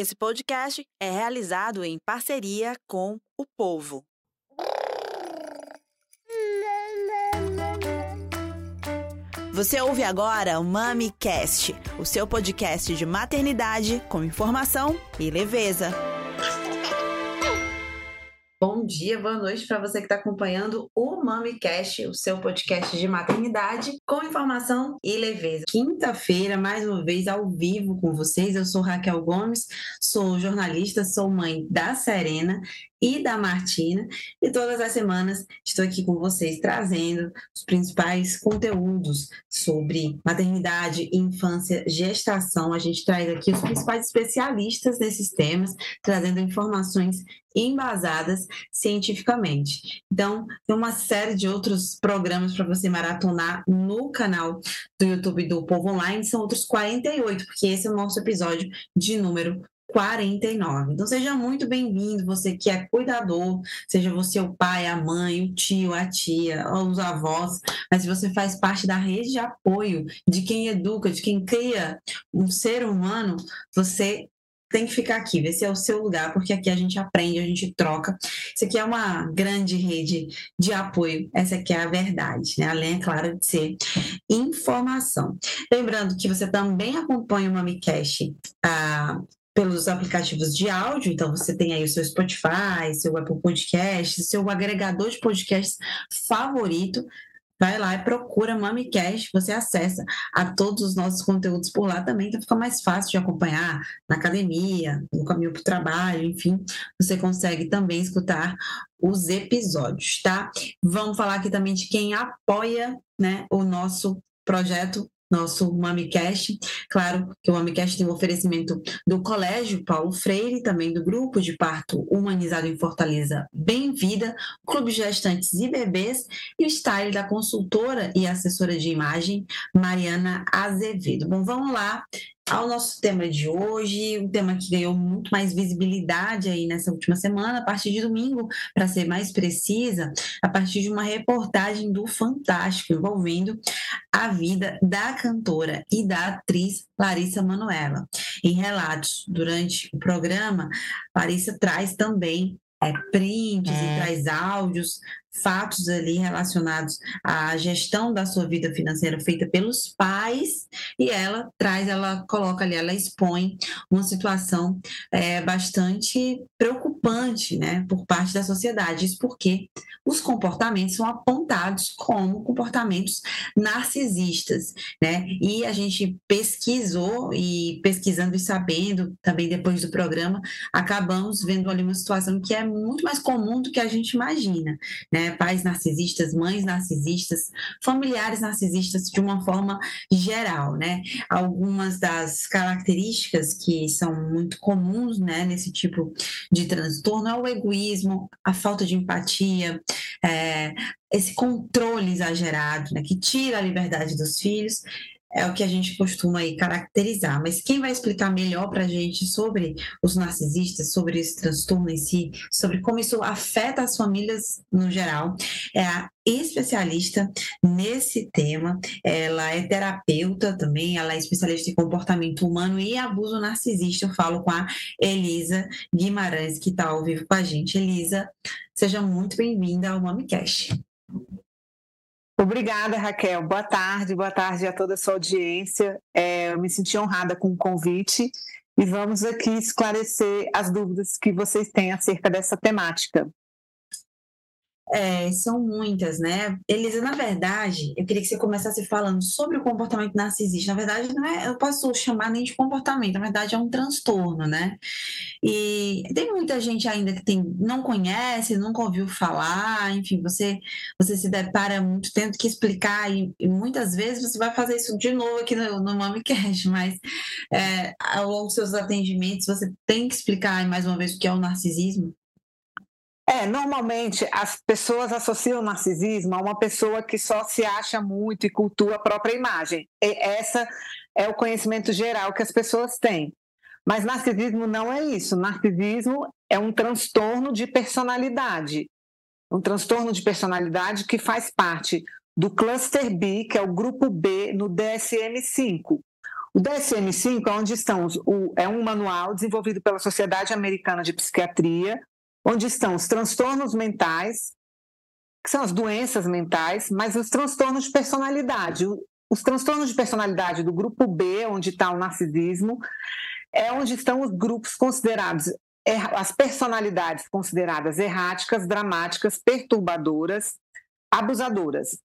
Esse podcast é realizado em parceria com o povo. Você ouve agora o MamiCast, o seu podcast de maternidade com informação e leveza. Bom dia, boa noite para você que está acompanhando o MamiCast, o seu podcast de maternidade com informação e leveza. Quinta-feira, mais uma vez, ao vivo com vocês. Eu sou Raquel Gomes, sou jornalista, sou mãe da Serena e da Martina. E todas as semanas estou aqui com vocês trazendo os principais conteúdos sobre maternidade, infância, gestação. A gente traz aqui os principais especialistas nesses temas, trazendo informações embasadas cientificamente. Então, tem uma série de outros programas para você maratonar no canal do YouTube do Povo Online, são outros 48, porque esse é o nosso episódio de número 49. Então seja muito bem-vindo, você que é cuidador, seja você o pai, a mãe, o tio, a tia, os avós, mas você faz parte da rede de apoio de quem educa, de quem cria um ser humano, você tem que ficar aqui, esse é o seu lugar, porque aqui a gente aprende, a gente troca. Isso aqui é uma grande rede de apoio, essa aqui é a verdade, né? Além, é claro, de ser informação. Lembrando que você também acompanha o MamiCast ah, pelos aplicativos de áudio, então você tem aí o seu Spotify, seu Apple Podcast, seu agregador de podcasts favorito. Vai lá e procura MamiCast, você acessa a todos os nossos conteúdos por lá também, então fica mais fácil de acompanhar na academia, no caminho para o trabalho, enfim, você consegue também escutar os episódios, tá? Vamos falar aqui também de quem apoia né, o nosso projeto nosso MamiCast. Claro que o MamiCast tem um oferecimento do Colégio Paulo Freire, também do Grupo de Parto Humanizado em Fortaleza Bem-Vida, Clube Gestantes e Bebês e o style da consultora e assessora de imagem Mariana Azevedo. Bom, vamos lá ao nosso tema de hoje, um tema que ganhou muito mais visibilidade aí nessa última semana, a partir de domingo, para ser mais precisa, a partir de uma reportagem do Fantástico envolvendo a vida da cantora e da atriz Larissa Manoela. Em relatos durante o programa, Larissa traz também é, prints é. e traz áudios fatos ali relacionados à gestão da sua vida financeira feita pelos pais e ela traz, ela coloca ali, ela expõe uma situação é, bastante preocupante, né, por parte da sociedade. Isso porque os comportamentos são apontados como comportamentos narcisistas, né? E a gente pesquisou e pesquisando e sabendo também depois do programa, acabamos vendo ali uma situação que é muito mais comum do que a gente imagina, né? Pais narcisistas, mães narcisistas, familiares narcisistas de uma forma geral, né? Algumas das características que são muito comuns, né, nesse tipo de transtorno é o egoísmo, a falta de empatia, é, esse controle exagerado, né, que tira a liberdade dos filhos é o que a gente costuma aí caracterizar. Mas quem vai explicar melhor para a gente sobre os narcisistas, sobre esse transtorno em si, sobre como isso afeta as famílias no geral, é a especialista nesse tema. Ela é terapeuta também, ela é especialista em comportamento humano e abuso narcisista. Eu falo com a Elisa Guimarães, que está ao vivo com a gente. Elisa, seja muito bem-vinda ao MamiCast. Obrigada, Raquel. Boa tarde, boa tarde a toda a sua audiência. É, eu me senti honrada com o convite e vamos aqui esclarecer as dúvidas que vocês têm acerca dessa temática. É, são muitas, né? Elisa, na verdade, eu queria que você começasse falando sobre o comportamento narcisista. Na verdade, não é, eu posso chamar nem de comportamento, na verdade é um transtorno, né? E tem muita gente ainda que tem, não conhece, nunca ouviu falar, enfim, você, você se depara muito tendo que explicar, e, e muitas vezes você vai fazer isso de novo aqui no, no MamiCast, mas é, ao longo dos seus atendimentos você tem que explicar mais uma vez o que é o narcisismo. É, normalmente as pessoas associam o narcisismo a uma pessoa que só se acha muito e cultua a própria imagem. E essa é o conhecimento geral que as pessoas têm. Mas narcisismo não é isso. Narcisismo é um transtorno de personalidade. Um transtorno de personalidade que faz parte do cluster B, que é o grupo B no DSM-5. O DSM-5 é onde estão o, é um manual desenvolvido pela Sociedade Americana de Psiquiatria, onde estão os transtornos mentais, que são as doenças mentais, mas os transtornos de personalidade. Os transtornos de personalidade do grupo B, onde está o narcisismo, é onde estão os grupos considerados as personalidades consideradas erráticas, dramáticas, perturbadoras, abusadoras.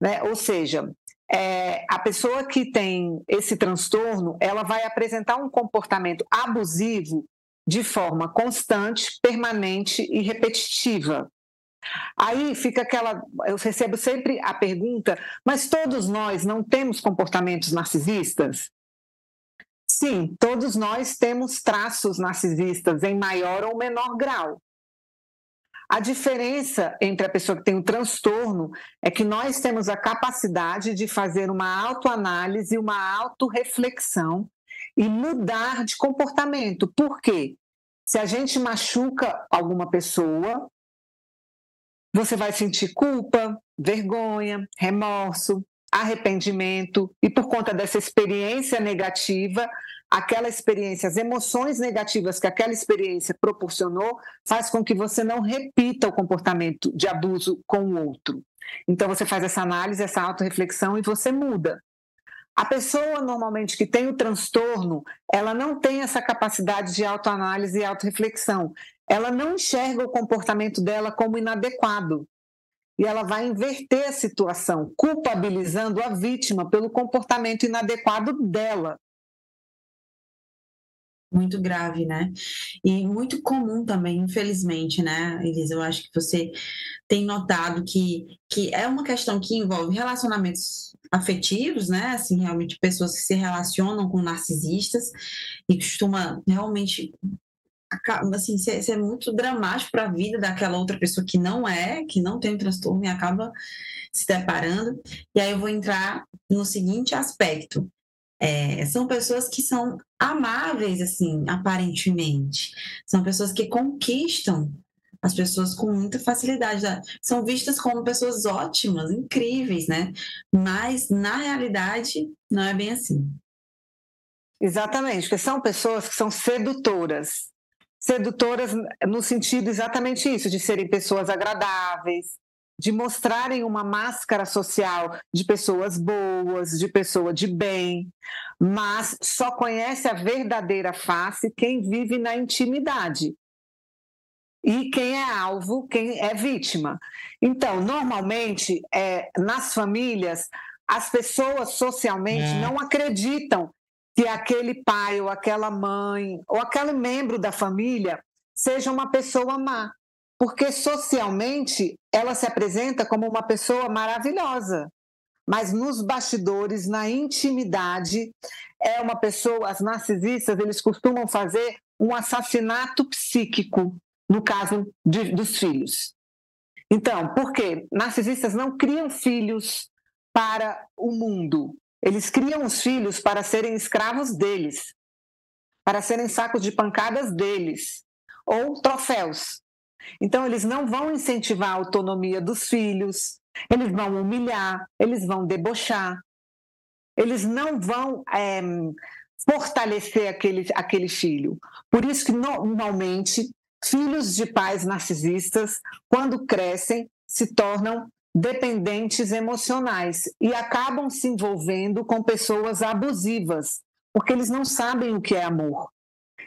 Né? Ou seja, é, a pessoa que tem esse transtorno, ela vai apresentar um comportamento abusivo de forma constante, permanente e repetitiva. Aí fica aquela. Eu recebo sempre a pergunta, mas todos nós não temos comportamentos narcisistas? Sim, todos nós temos traços narcisistas em maior ou menor grau. A diferença entre a pessoa que tem o transtorno é que nós temos a capacidade de fazer uma autoanálise, uma autorreflexão e mudar de comportamento. Por quê? Se a gente machuca alguma pessoa, você vai sentir culpa, vergonha, remorso, arrependimento, e por conta dessa experiência negativa, aquela experiência, as emoções negativas que aquela experiência proporcionou, faz com que você não repita o comportamento de abuso com o outro. Então você faz essa análise, essa autorreflexão e você muda. A pessoa normalmente que tem o transtorno, ela não tem essa capacidade de autoanálise e autorreflexão. Ela não enxerga o comportamento dela como inadequado e ela vai inverter a situação, culpabilizando a vítima pelo comportamento inadequado dela. Muito grave, né? E muito comum também, infelizmente, né, Elisa? Eu acho que você tem notado que, que é uma questão que envolve relacionamentos afetivos, né? Assim, realmente pessoas que se relacionam com narcisistas e costuma realmente assim, ser, ser muito dramático para a vida daquela outra pessoa que não é, que não tem transtorno e acaba se deparando. E aí eu vou entrar no seguinte aspecto. É, são pessoas que são amáveis, assim, aparentemente. São pessoas que conquistam as pessoas com muita facilidade. Né? São vistas como pessoas ótimas, incríveis, né? Mas, na realidade, não é bem assim. Exatamente, porque são pessoas que são sedutoras sedutoras no sentido exatamente isso, de serem pessoas agradáveis, de mostrarem uma máscara social de pessoas boas, de pessoa de bem, mas só conhece a verdadeira face quem vive na intimidade. E quem é alvo, quem é vítima. Então, normalmente, é, nas famílias, as pessoas socialmente é. não acreditam que aquele pai ou aquela mãe ou aquele membro da família seja uma pessoa má, porque socialmente ela se apresenta como uma pessoa maravilhosa, mas nos bastidores, na intimidade, é uma pessoa. As narcisistas eles costumam fazer um assassinato psíquico, no caso de, dos filhos. Então, por quê? Narcisistas não criam filhos para o mundo, eles criam os filhos para serem escravos deles, para serem sacos de pancadas deles, ou troféus. Então, eles não vão incentivar a autonomia dos filhos, eles vão humilhar, eles vão debochar, eles não vão é, fortalecer aquele, aquele filho. Por isso que, normalmente, filhos de pais narcisistas, quando crescem, se tornam dependentes emocionais e acabam se envolvendo com pessoas abusivas, porque eles não sabem o que é amor.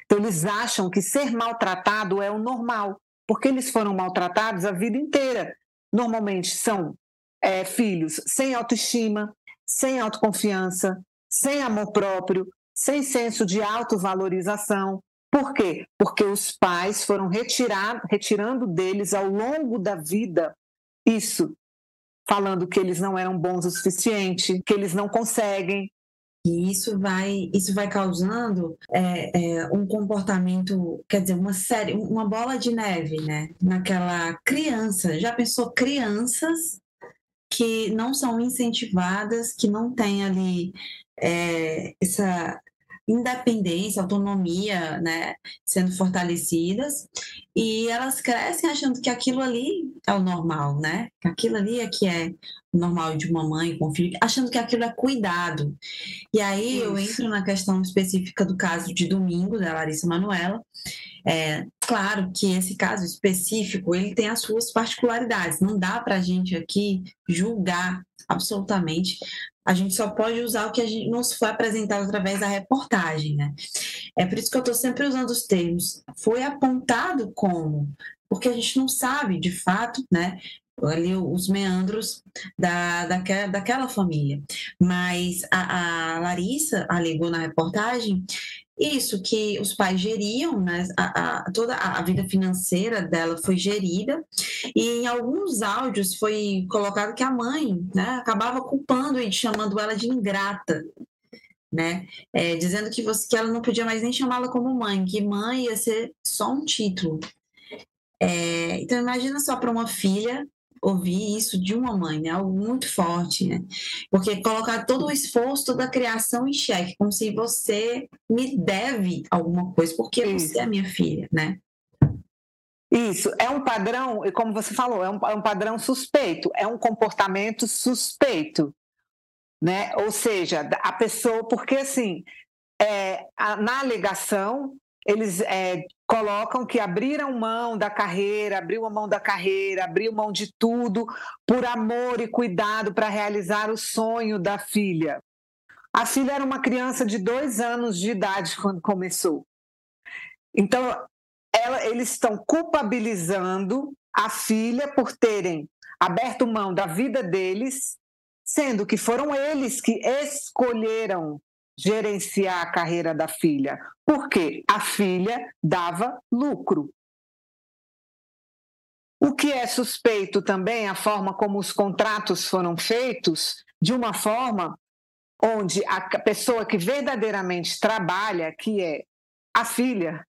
Então, eles acham que ser maltratado é o normal, porque eles foram maltratados a vida inteira. Normalmente são é, filhos sem autoestima, sem autoconfiança, sem amor próprio, sem senso de autovalorização. Por quê? Porque os pais foram retirar, retirando deles ao longo da vida isso falando que eles não eram bons o suficiente, que eles não conseguem. E isso vai, isso vai causando é, é, um comportamento, quer dizer, uma série, uma bola de neve, né? Naquela criança. Já pensou crianças que não são incentivadas, que não têm ali é, essa independência, autonomia, né, sendo fortalecidas, e elas crescem achando que aquilo ali é o normal, né? Que aquilo ali é que é o normal de uma mãe com um filho, achando que aquilo é cuidado. E aí Isso. eu entro na questão específica do caso de domingo da Larissa Manuela. É, claro que esse caso específico ele tem as suas particularidades. Não dá para a gente aqui julgar absolutamente a gente só pode usar o que a gente nos foi apresentado através da reportagem, né? É por isso que eu estou sempre usando os termos. Foi apontado como, porque a gente não sabe de fato, né? ali os meandros da, daquela, daquela família. Mas a, a Larissa alegou na reportagem isso, que os pais geriam, né, a, a, toda a vida financeira dela foi gerida, e em alguns áudios foi colocado que a mãe né, acabava culpando e chamando ela de ingrata, né? É, dizendo que, você, que ela não podia mais nem chamá-la como mãe, que mãe ia ser só um título. É, então imagina só para uma filha ouvir isso de uma mãe, né? Algo muito forte, né? Porque colocar todo o esforço da criação em xeque, como se você me deve alguma coisa, porque isso. você é minha filha, né? Isso, é um padrão, e como você falou, é um, é um padrão suspeito, é um comportamento suspeito, né? Ou seja, a pessoa, porque assim, é, a, na alegação, eles é, colocam que abriram mão da carreira, abriu mão da carreira, abriu mão de tudo por amor e cuidado para realizar o sonho da filha. A filha era uma criança de dois anos de idade quando começou. Então, ela, eles estão culpabilizando a filha por terem aberto mão da vida deles, sendo que foram eles que escolheram gerenciar a carreira da filha, porque a filha dava lucro. O que é suspeito também a forma como os contratos foram feitos, de uma forma onde a pessoa que verdadeiramente trabalha, que é a filha,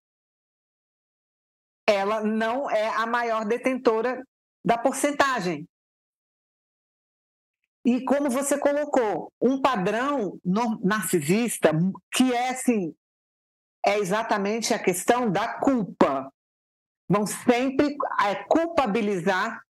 ela não é a maior detentora da porcentagem. E como você colocou, um padrão narcisista que é assim, é exatamente a questão da culpa. Vão sempre é, culpabilizar,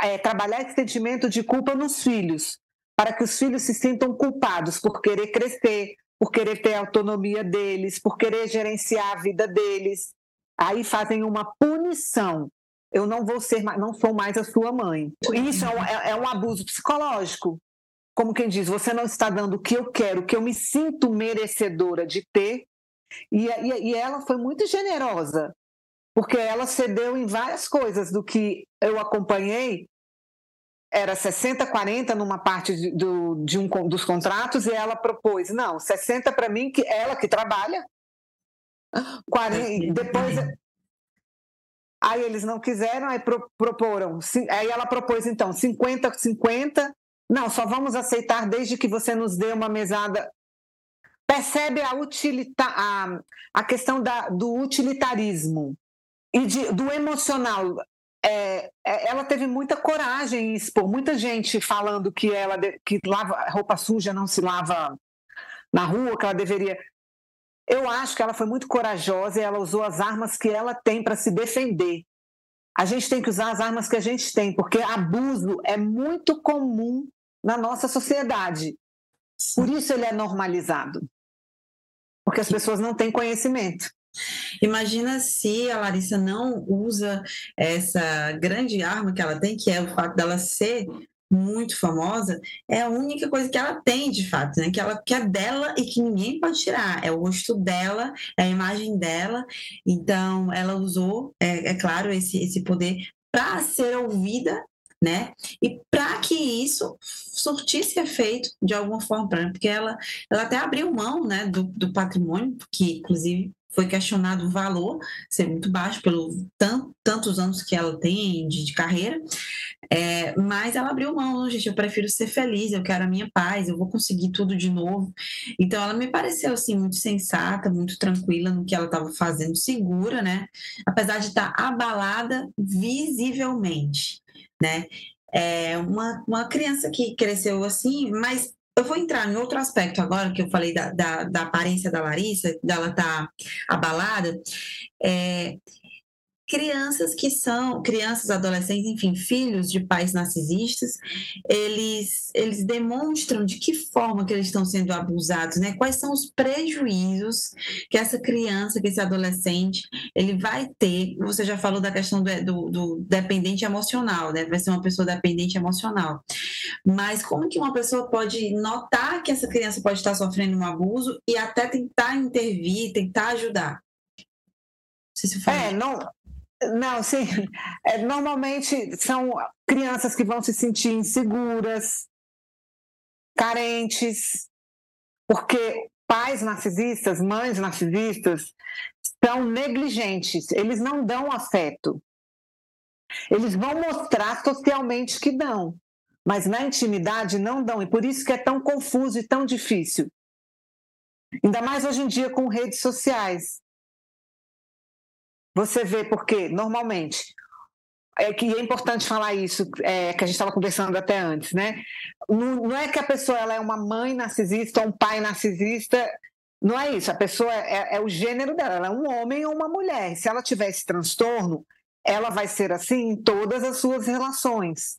é, trabalhar esse sentimento de culpa nos filhos, para que os filhos se sintam culpados por querer crescer, por querer ter a autonomia deles, por querer gerenciar a vida deles. Aí fazem uma punição eu não vou ser, não sou mais a sua mãe. Isso é um, é, é um abuso psicológico. Como quem diz, você não está dando o que eu quero, o que eu me sinto merecedora de ter. E, e, e ela foi muito generosa, porque ela cedeu em várias coisas do que eu acompanhei. Era 60, 40 numa parte de, do, de um dos contratos, e ela propôs, não, 60 para mim, que ela que trabalha, 40, depois Aí eles não quiseram, aí pro, proporam. Aí ela propôs, então, 50, 50. Não, só vamos aceitar desde que você nos dê uma mesada. Percebe a, utilita, a, a questão da, do utilitarismo e de, do emocional. É, é, ela teve muita coragem em expor, muita gente falando que ela que lava roupa suja não se lava na rua, que ela deveria. Eu acho que ela foi muito corajosa e ela usou as armas que ela tem para se defender. A gente tem que usar as armas que a gente tem, porque abuso é muito comum na nossa sociedade. Por isso ele é normalizado. Porque as pessoas não têm conhecimento. Imagina se a Larissa não usa essa grande arma que ela tem, que é o fato dela ser muito famosa, é a única coisa que ela tem, de fato, né? Que ela que é dela e que ninguém pode tirar. É o rosto dela, é a imagem dela. Então, ela usou, é, é claro, esse, esse poder para ser ouvida né? E para que isso surtisse efeito de alguma forma, porque ela, ela até abriu mão, né, do, do patrimônio, que inclusive foi questionado o valor ser muito baixo pelo tantos anos que ela tem de, de carreira, é, mas ela abriu mão, gente, eu prefiro ser feliz, eu quero a minha paz, eu vou conseguir tudo de novo. Então ela me pareceu assim muito sensata, muito tranquila no que ela estava fazendo, segura, né? Apesar de estar tá abalada visivelmente, né? É uma, uma criança que cresceu assim, mas eu vou entrar em outro aspecto agora, que eu falei da, da, da aparência da Larissa, dela estar tá abalada. É, crianças que são crianças, adolescentes, enfim, filhos de pais narcisistas, eles eles demonstram de que forma que eles estão sendo abusados, né? Quais são os prejuízos que essa criança, que esse adolescente, ele vai ter? Você já falou da questão do, do, do dependente emocional, né? Vai ser uma pessoa dependente emocional. Mas como que uma pessoa pode notar que essa criança pode estar sofrendo um abuso e até tentar intervir, tentar ajudar? Se é, não, não, sim. É, normalmente são crianças que vão se sentir inseguras, carentes, porque pais narcisistas, mães narcisistas, são negligentes, eles não dão afeto. Eles vão mostrar socialmente que dão, mas na intimidade não dão, e por isso que é tão confuso e tão difícil. Ainda mais hoje em dia com redes sociais. Você vê porque, normalmente, é que é importante falar isso, é, que a gente estava conversando até antes, né? Não, não, é que a pessoa ela é uma mãe narcisista ou um pai narcisista, não é isso. A pessoa é, é, o gênero dela, ela é um homem ou uma mulher. Se ela tiver esse transtorno, ela vai ser assim em todas as suas relações.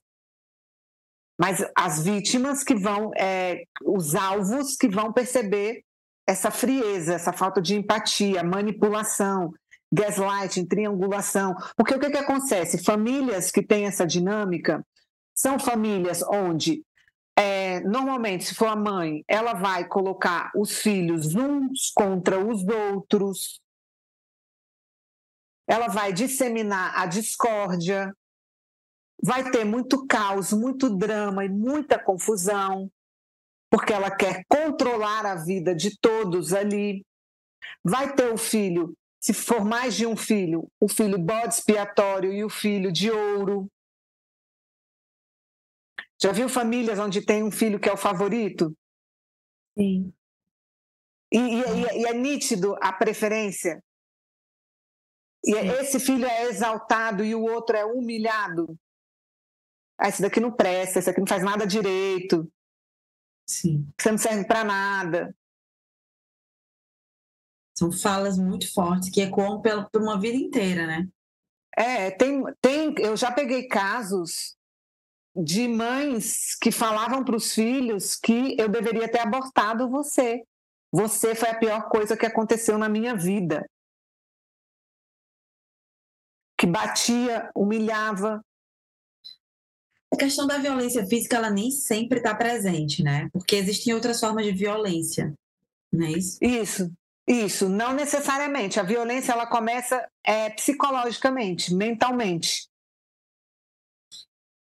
Mas as vítimas que vão, é, os alvos que vão perceber essa frieza, essa falta de empatia, manipulação, gaslighting, triangulação. Porque o que, que acontece? Famílias que têm essa dinâmica são famílias onde, é, normalmente, se for a mãe, ela vai colocar os filhos uns contra os outros, ela vai disseminar a discórdia, vai ter muito caos, muito drama e muita confusão, porque ela quer controlar a vida de todos ali. Vai ter o filho se for mais de um filho, o filho bode expiatório e o filho de ouro. Já viu famílias onde tem um filho que é o favorito? Sim. E, e, e é nítido a preferência. E Sim. esse filho é exaltado e o outro é humilhado. Ah, esse daqui não presta, esse aqui não faz nada direito. Sim. Você não serve para nada. São falas muito fortes que ecoam por uma vida inteira, né? É, tem, tem, eu já peguei casos de mães que falavam para os filhos que eu deveria ter abortado você. Você foi a pior coisa que aconteceu na minha vida. Que batia, humilhava. A questão da violência física, ela nem sempre está presente, né? Porque existem outras formas de violência, não é isso? Isso, isso, não necessariamente. A violência ela começa é, psicologicamente, mentalmente.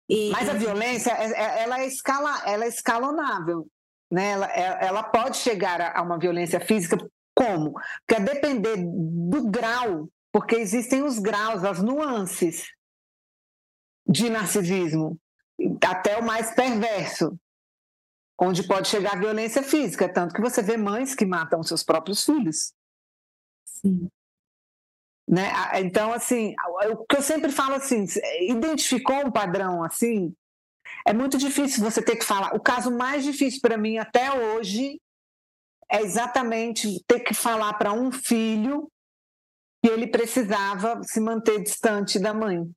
E... Mas a violência é, é, ela é, escala, ela é escalonável. Né? Ela, é, ela pode chegar a uma violência física como? Porque a depender do grau, porque existem os graus, as nuances de narcisismo, até o mais perverso onde pode chegar a violência física, tanto que você vê mães que matam seus próprios filhos. Sim. Né? Então, assim, o que eu sempre falo assim, identificou um padrão assim, é muito difícil você ter que falar. O caso mais difícil para mim até hoje é exatamente ter que falar para um filho que ele precisava se manter distante da mãe.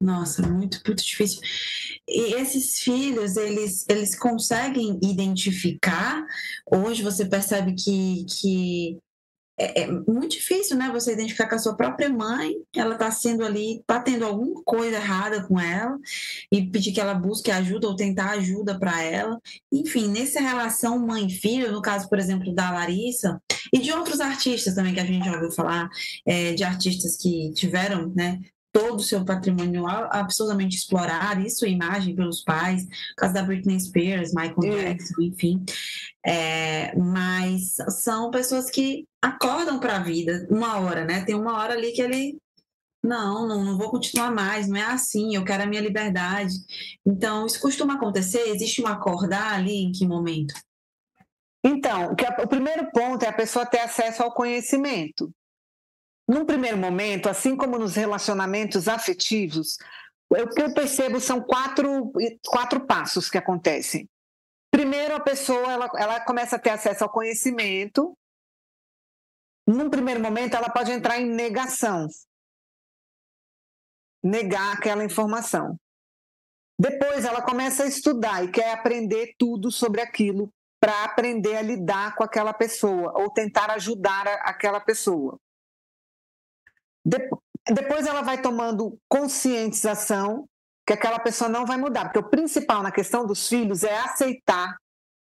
Nossa, muito, muito difícil. E esses filhos, eles, eles conseguem identificar? Hoje você percebe que, que é, é, muito difícil, né? Você identificar com a sua própria mãe, ela está sendo ali, está tendo alguma coisa errada com ela e pedir que ela busque ajuda ou tentar ajuda para ela. Enfim, nessa relação mãe-filho, no caso, por exemplo, da Larissa e de outros artistas também que a gente já ouviu falar, é, de artistas que tiveram, né? Todo o seu patrimônio absolutamente explorado, isso imagem pelos pais, caso da Britney Spears, Michael é. Jackson, enfim. É, mas são pessoas que acordam para a vida uma hora, né? Tem uma hora ali que ele não, não, não vou continuar mais, não é assim, eu quero a minha liberdade. Então, isso costuma acontecer? Existe um acordar ali em que momento? Então, o, que o primeiro ponto é a pessoa ter acesso ao conhecimento. Num primeiro momento, assim como nos relacionamentos afetivos, o que eu percebo são quatro, quatro passos que acontecem. Primeiro, a pessoa ela, ela começa a ter acesso ao conhecimento. Num primeiro momento, ela pode entrar em negação, negar aquela informação. Depois, ela começa a estudar e quer aprender tudo sobre aquilo para aprender a lidar com aquela pessoa ou tentar ajudar a, aquela pessoa. Depois, ela vai tomando conscientização que aquela pessoa não vai mudar, porque o principal na questão dos filhos é aceitar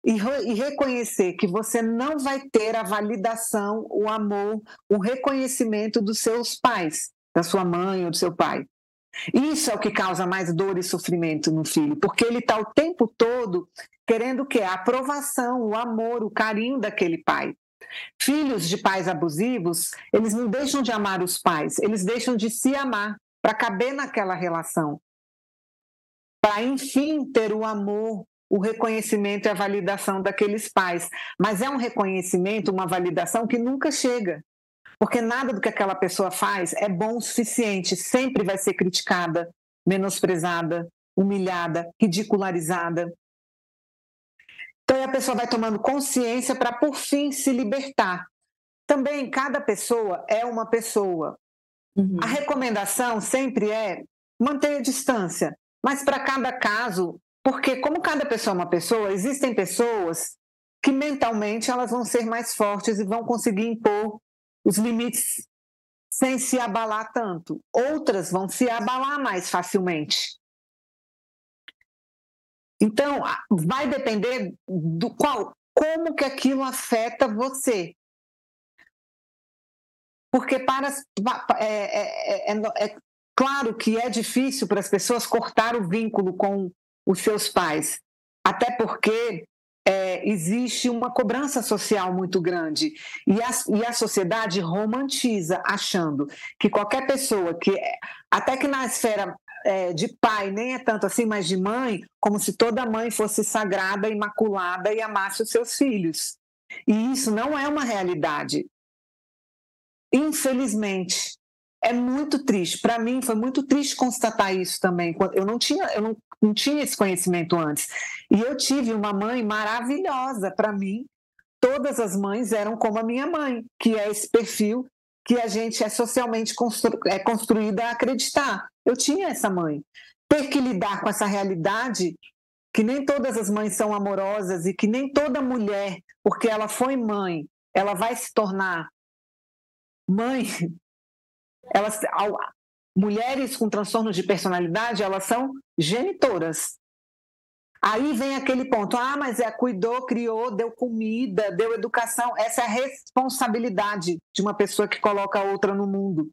e, e, reconhecer que você não vai ter a validação, o amor, o reconhecimento dos seus pais, da sua mãe ou do seu pai. Isso é o que causa mais dor e sofrimento no filho, porque ele está o tempo todo querendo o? A aprovação, o amor, o carinho daquele pai. Filhos de pais abusivos, eles não deixam de amar os pais, eles deixam de se amar para caber naquela relação para enfim ter o amor, o reconhecimento e a validação daqueles pais. Mas é um reconhecimento, uma validação que nunca chega. Porque nada do que aquela pessoa faz é bom o suficiente, sempre vai ser criticada, menosprezada, humilhada, ridicularizada. Então a pessoa vai tomando consciência para por fim se libertar. Também cada pessoa é uma pessoa. Uhum. A recomendação sempre é manter a distância, mas para cada caso, porque como cada pessoa é uma pessoa, existem pessoas que mentalmente elas vão ser mais fortes e vão conseguir impor os limites sem se abalar tanto. Outras vão se abalar mais facilmente. Então, vai depender do qual, como que aquilo afeta você. Porque para é, é, é, é Claro que é difícil para as pessoas cortar o vínculo com os seus pais, até porque é, existe uma cobrança social muito grande e a, e a sociedade romantiza, achando que qualquer pessoa que, até que na esfera é, de pai nem é tanto assim, mas de mãe, como se toda mãe fosse sagrada, imaculada e amasse os seus filhos. E isso não é uma realidade. Infelizmente, é muito triste. Para mim foi muito triste constatar isso também. Eu não tinha, eu não, não tinha esse conhecimento antes. E eu tive uma mãe maravilhosa. Para mim, todas as mães eram como a minha mãe, que é esse perfil que a gente é socialmente constru, é construída a acreditar. Eu tinha essa mãe. Ter que lidar com essa realidade que nem todas as mães são amorosas e que nem toda mulher, porque ela foi mãe, ela vai se tornar mãe elas, mulheres com transtornos de personalidade, elas são genitoras. Aí vem aquele ponto, ah, mas é cuidou, criou, deu comida, deu educação. Essa é a responsabilidade de uma pessoa que coloca a outra no mundo.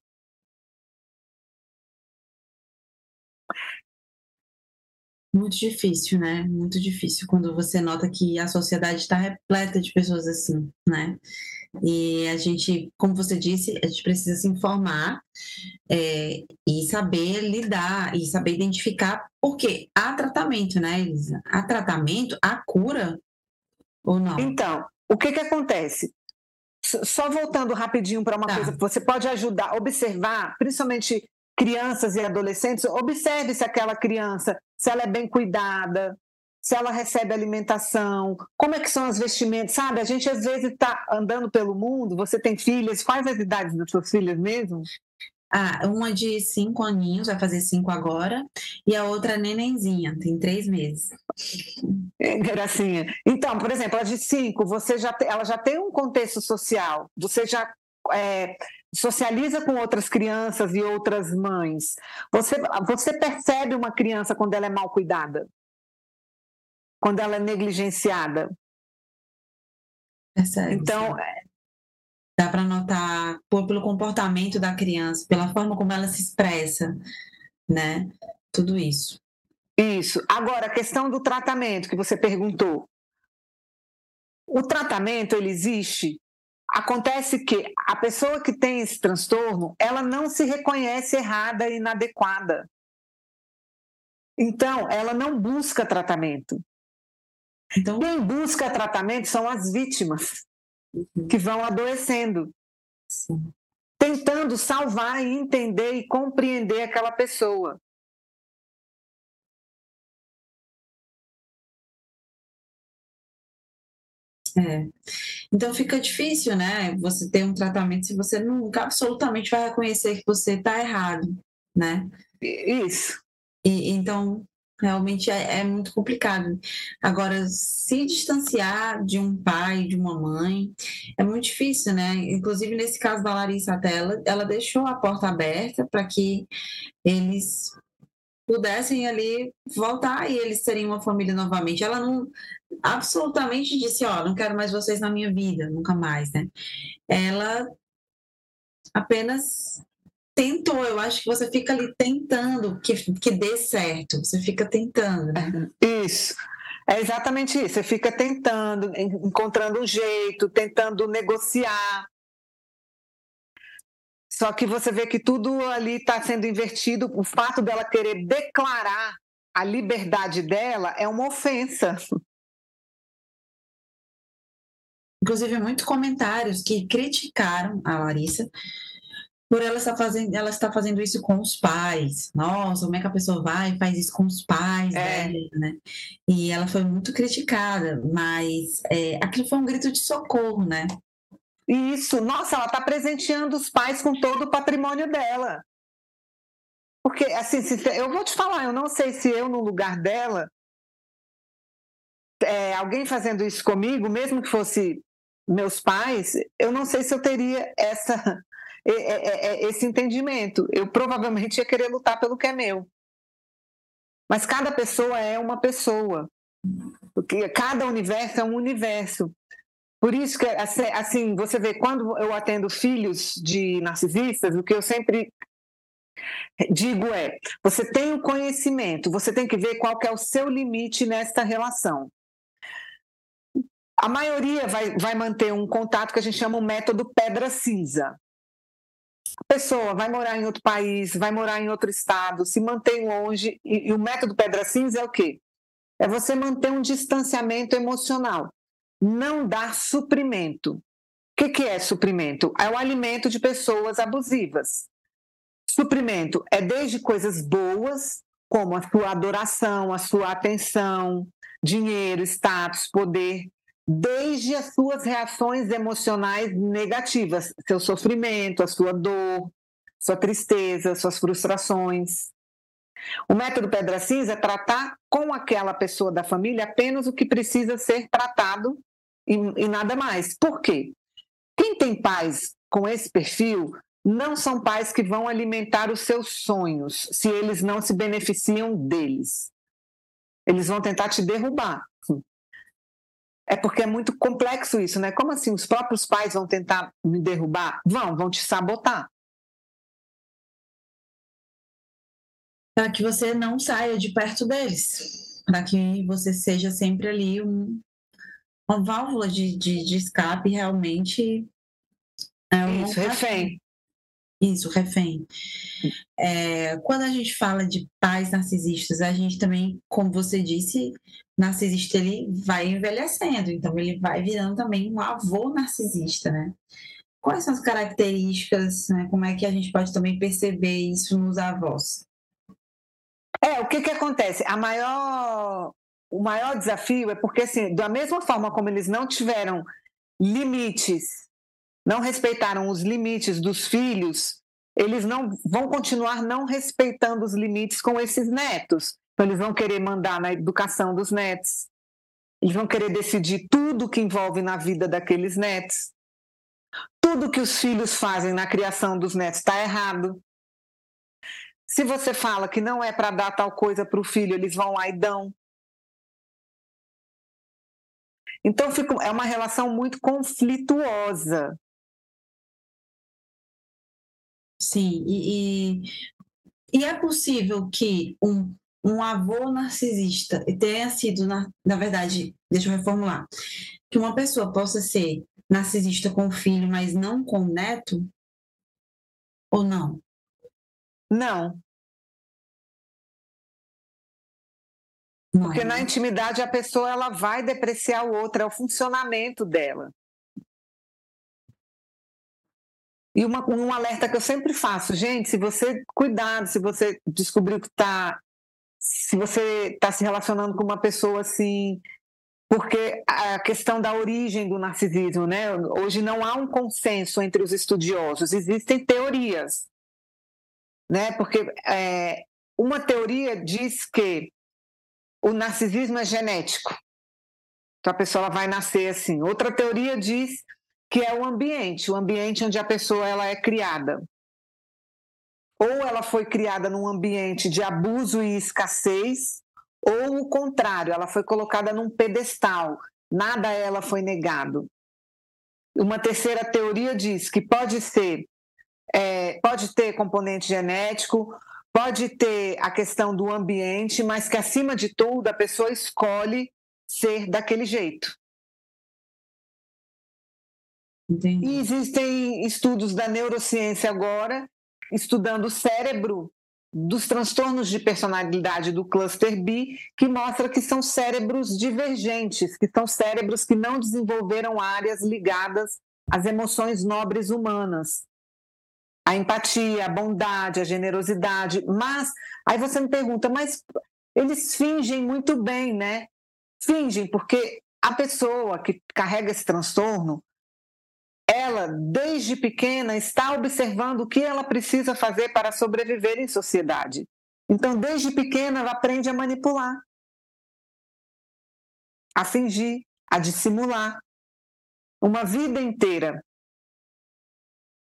Muito difícil, né? Muito difícil quando você nota que a sociedade está repleta de pessoas assim, né? E a gente, como você disse, a gente precisa se informar é, e saber lidar e saber identificar, porque há tratamento, né, Elisa? Há tratamento, há cura ou não? Então, o que, que acontece? Só voltando rapidinho para uma tá. coisa que você pode ajudar, observar, principalmente crianças e adolescentes, observe se aquela criança, se ela é bem cuidada, se ela recebe alimentação, como é que são as vestimentas, sabe? A gente às vezes está andando pelo mundo, você tem filhas, quais as idades das suas filhas mesmo? Ah, uma de cinco aninhos, vai fazer cinco agora, e a outra nenenzinha, tem três meses. É, gracinha. Então, por exemplo, a de cinco, você já ela já tem um contexto social, você já é, socializa com outras crianças e outras mães. Você, você percebe uma criança quando ela é mal cuidada? Quando ela é negligenciada. Percebe, então, é, dá para notar pelo comportamento da criança, pela forma como ela se expressa, né? Tudo isso. Isso. Agora, a questão do tratamento que você perguntou. O tratamento ele existe. Acontece que a pessoa que tem esse transtorno, ela não se reconhece errada e inadequada. Então, ela não busca tratamento. Então, quem busca tratamento são as vítimas uhum. que vão adoecendo, Sim. tentando salvar e entender e compreender aquela pessoa. É. Então fica difícil, né? Você ter um tratamento se você nunca absolutamente vai reconhecer que você está errado, né? Isso. E, então realmente é, é, muito complicado. Agora, se distanciar de um pai, de uma mãe, é muito difícil, né? Inclusive, nesse caso da Larissa até ela, ela deixou a porta aberta para que eles pudessem ali voltar e eles serem uma família novamente. Ela não absolutamente disse, ó, oh, não quero mais vocês na minha vida, nunca mais, né? Ela apenas tentou, eu acho que você fica ali tentando que, que dê certo, você fica tentando, né? Isso. É exatamente isso. Você fica tentando, encontrando um jeito, tentando negociar. Só que você vê que tudo ali está sendo invertido. O fato dela querer declarar a liberdade dela é uma ofensa. Inclusive, muitos comentários que criticaram a Larissa por ela estar fazendo, ela está fazendo isso com os pais. Nossa, como é que a pessoa vai e faz isso com os pais é. dela, né? E ela foi muito criticada, mas é, aquilo foi um grito de socorro, né? Isso, nossa, ela está presenteando os pais com todo o patrimônio dela. Porque, assim, eu vou te falar, eu não sei se eu, no lugar dela, é, alguém fazendo isso comigo, mesmo que fosse meus pais, eu não sei se eu teria essa esse entendimento. Eu provavelmente ia querer lutar pelo que é meu. Mas cada pessoa é uma pessoa. Porque cada universo é um universo. Por isso que, assim, você vê, quando eu atendo filhos de narcisistas, o que eu sempre digo é: você tem o conhecimento, você tem que ver qual que é o seu limite nesta relação. A maioria vai, vai manter um contato que a gente chama o método pedra cinza pessoa vai morar em outro país, vai morar em outro estado, se mantém longe, e, e o método pedra cinza é o quê? É você manter um distanciamento emocional, não dar suprimento. O que, que é suprimento? É o alimento de pessoas abusivas. Suprimento é desde coisas boas, como a sua adoração, a sua atenção, dinheiro, status, poder, desde as suas reações emocionais negativas, seu sofrimento, a sua dor, sua tristeza, suas frustrações. O método Pedra Cinza é tratar com aquela pessoa da família apenas o que precisa ser tratado e, e nada mais. Por quê? Quem tem pais com esse perfil não são pais que vão alimentar os seus sonhos se eles não se beneficiam deles. Eles vão tentar te derrubar. É porque é muito complexo isso, né? Como assim? Os próprios pais vão tentar me derrubar? Vão, vão te sabotar. Para que você não saia de perto deles. Para que você seja sempre ali um, uma válvula de, de, de escape realmente. É isso, refém. Isso, refém. É, quando a gente fala de pais narcisistas, a gente também, como você disse, narcisista ele vai envelhecendo, então ele vai virando também um avô narcisista, né? Quais são as características, né? como é que a gente pode também perceber isso nos avós? É, o que que acontece? A maior, o maior desafio é porque, assim, da mesma forma como eles não tiveram limites não respeitaram os limites dos filhos, eles não vão continuar não respeitando os limites com esses netos. Então, eles vão querer mandar na educação dos netos, eles vão querer decidir tudo que envolve na vida daqueles netos. Tudo que os filhos fazem na criação dos netos está errado. Se você fala que não é para dar tal coisa para o filho, eles vão lá e dão. Então fica, é uma relação muito conflituosa. Sim, e, e, e é possível que um, um avô narcisista tenha sido, na, na verdade, deixa eu reformular, que uma pessoa possa ser narcisista com o filho, mas não com o neto? Ou não? Não. Porque na intimidade a pessoa ela vai depreciar o outro, é o funcionamento dela. E uma, um alerta que eu sempre faço, gente, se você cuidado, se você descobriu que está, se você está se relacionando com uma pessoa assim porque a questão da origem do narcisismo, né? Hoje não há um consenso entre os estudiosos, existem teorias, né? Porque é, uma teoria diz que o narcisismo é genético, então a pessoa vai nascer assim. Outra teoria diz que é o ambiente, o ambiente onde a pessoa ela é criada. Ou ela foi criada num ambiente de abuso e escassez, ou o contrário, ela foi colocada num pedestal, nada a ela foi negado. Uma terceira teoria diz que pode ser, é, pode ter componente genético, pode ter a questão do ambiente, mas que acima de tudo a pessoa escolhe ser daquele jeito. Entendi. E existem estudos da neurociência agora estudando o cérebro dos transtornos de personalidade do cluster B, que mostra que são cérebros divergentes, que são cérebros que não desenvolveram áreas ligadas às emoções nobres humanas. A empatia, a bondade, a generosidade. Mas, aí você me pergunta, mas eles fingem muito bem, né? Fingem, porque a pessoa que carrega esse transtorno, ela, desde pequena, está observando o que ela precisa fazer para sobreviver em sociedade. Então, desde pequena, ela aprende a manipular, a fingir, a dissimular. Uma vida inteira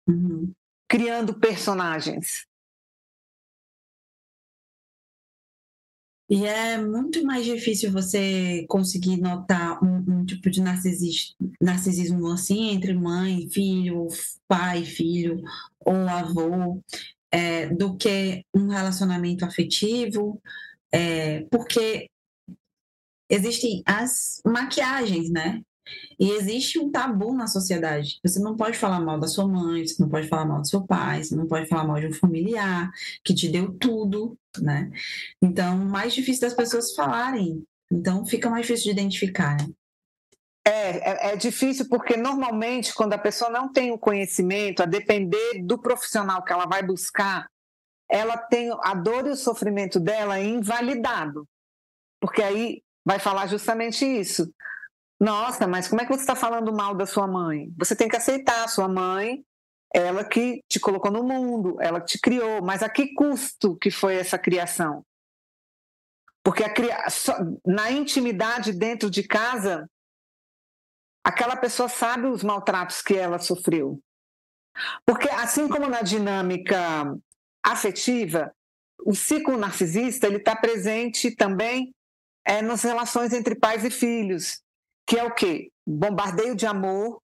uhum. criando personagens. E é muito mais difícil você conseguir notar um, um tipo de narcisismo, narcisismo assim entre mãe, filho, pai, filho ou avô, é, do que um relacionamento afetivo, é, porque existem as maquiagens, né? E existe um tabu na sociedade. Você não pode falar mal da sua mãe, você não pode falar mal do seu pai, você não pode falar mal de um familiar que te deu tudo, né? Então, mais difícil das pessoas falarem. Então, fica mais difícil de identificar, né? É, é, é, difícil porque normalmente quando a pessoa não tem o conhecimento, a depender do profissional que ela vai buscar, ela tem a dor e o sofrimento dela invalidado. Porque aí vai falar justamente isso. Nossa, mas como é que você está falando mal da sua mãe? Você tem que aceitar a sua mãe, ela que te colocou no mundo, ela que te criou, mas a que custo que foi essa criação? Porque cria... na intimidade dentro de casa, aquela pessoa sabe os maltratos que ela sofreu. Porque assim como na dinâmica afetiva, o ciclo narcisista ele está presente também é, nas relações entre pais e filhos que é o quê? Bombardeio de amor.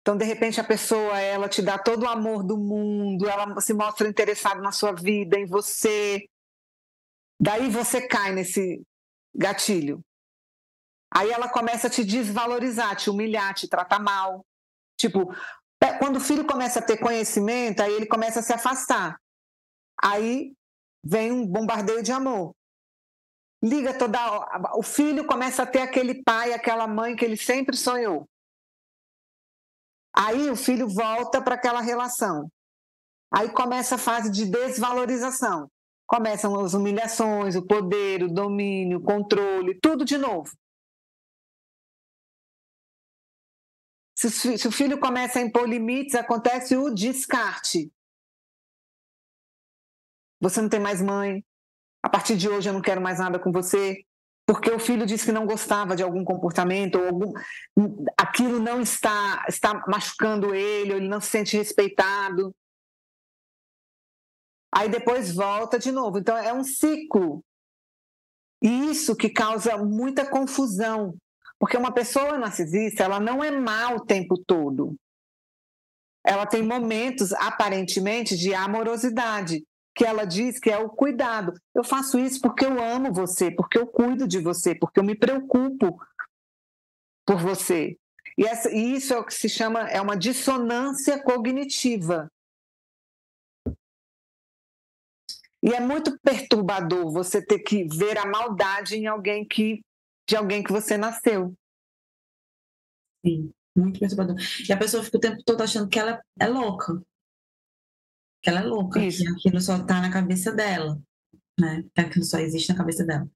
Então, de repente, a pessoa ela te dá todo o amor do mundo, ela se mostra interessada na sua vida, em você. Daí você cai nesse gatilho. Aí ela começa a te desvalorizar, te humilhar, te tratar mal. Tipo, quando o filho começa a ter conhecimento, aí ele começa a se afastar. Aí vem um bombardeio de amor liga toda hora. O filho começa a ter aquele pai, aquela mãe que ele sempre sonhou. Aí o filho volta para aquela relação. Aí começa a fase de desvalorização. Começam as humilhações, o poder, o domínio, o controle, tudo de novo. Se o filho começa a impor limites, acontece o descarte. Você não tem mais mãe, a partir de hoje eu não quero mais nada com você, porque o filho disse que não gostava de algum comportamento, ou algum, aquilo não está, está machucando ele, ou ele não se sente respeitado. Aí depois volta de novo. Então é um ciclo. E isso que causa muita confusão, porque uma pessoa narcisista, ela não é má o tempo todo. Ela tem momentos aparentemente de amorosidade, que ela diz que é o cuidado. Eu faço isso porque eu amo você, porque eu cuido de você, porque eu me preocupo por você. E, essa, e isso é o que se chama é uma dissonância cognitiva. E é muito perturbador você ter que ver a maldade em alguém que de alguém que você nasceu. Sim, muito perturbador. E a pessoa fica o tempo todo achando que ela é louca que ela é louca, Isso. que aquilo só tá na cabeça dela, né? Que aquilo só existe na cabeça dela.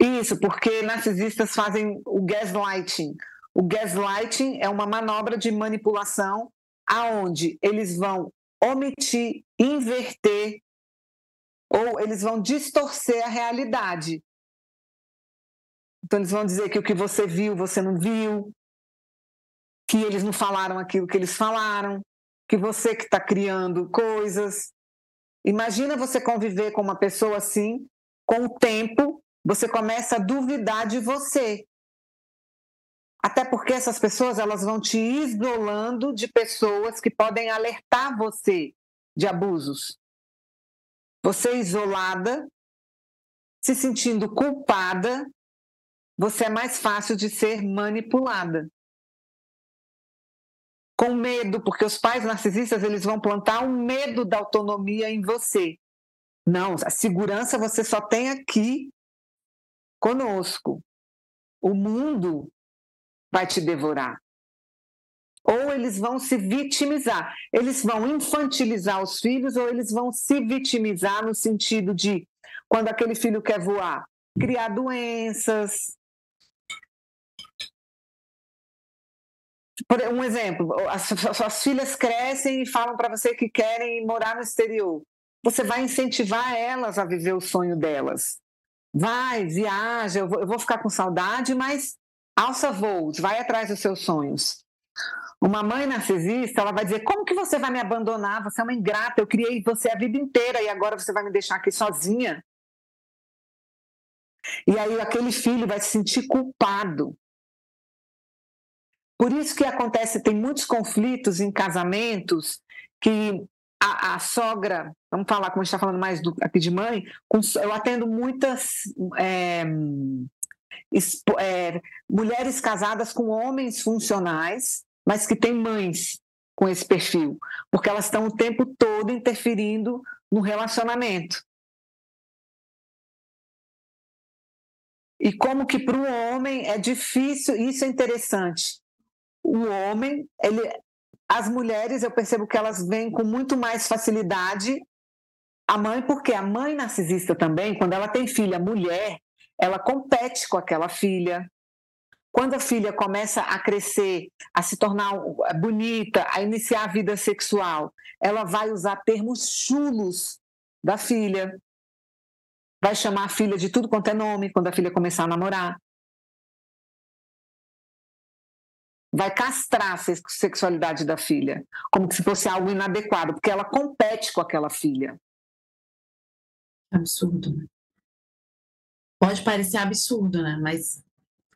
Isso, porque narcisistas fazem o gaslighting. O gaslighting é uma manobra de manipulação aonde eles vão omitir, inverter ou eles vão distorcer a realidade. Então eles vão dizer que o que você viu, você não viu, que eles não falaram aquilo que eles falaram, que você que está criando coisas. Imagina você conviver com uma pessoa assim, com o tempo, você começa a duvidar de você. Até porque essas pessoas elas vão te isolando de pessoas que podem alertar você de abusos. Você isolada, se sentindo culpada, você é mais fácil de ser manipulada. Com medo, porque os pais narcisistas eles vão plantar um medo da autonomia em você. Não, a segurança você só tem aqui conosco. O mundo vai te devorar. Ou eles vão se vitimizar. Eles vão infantilizar os filhos ou eles vão se vitimizar no sentido de quando aquele filho quer voar, criar doenças. Um exemplo, as suas filhas crescem e falam para você que querem morar no exterior. Você vai incentivar elas a viver o sonho delas. Vai, viaja, eu vou, eu vou ficar com saudade, mas alça voos, vai atrás dos seus sonhos. Uma mãe narcisista, ela vai dizer: Como que você vai me abandonar? Você é uma ingrata, eu criei você a vida inteira e agora você vai me deixar aqui sozinha? E aí aquele filho vai se sentir culpado. Por isso que acontece, tem muitos conflitos em casamentos que a, a sogra, vamos falar como a gente está falando mais do, aqui de mãe, eu atendo muitas é, é, mulheres casadas com homens funcionais, mas que têm mães com esse perfil, porque elas estão o tempo todo interferindo no relacionamento. E como que para o homem é difícil, isso é interessante. O homem, ele, as mulheres, eu percebo que elas vêm com muito mais facilidade. A mãe, porque a mãe narcisista também, quando ela tem filha mulher, ela compete com aquela filha. Quando a filha começa a crescer, a se tornar bonita, a iniciar a vida sexual, ela vai usar termos chulos da filha. Vai chamar a filha de tudo quanto é nome quando a filha começar a namorar. Vai castrar a sexualidade da filha, como se fosse algo inadequado, porque ela compete com aquela filha. Absurdo, né? Pode parecer absurdo, né? Mas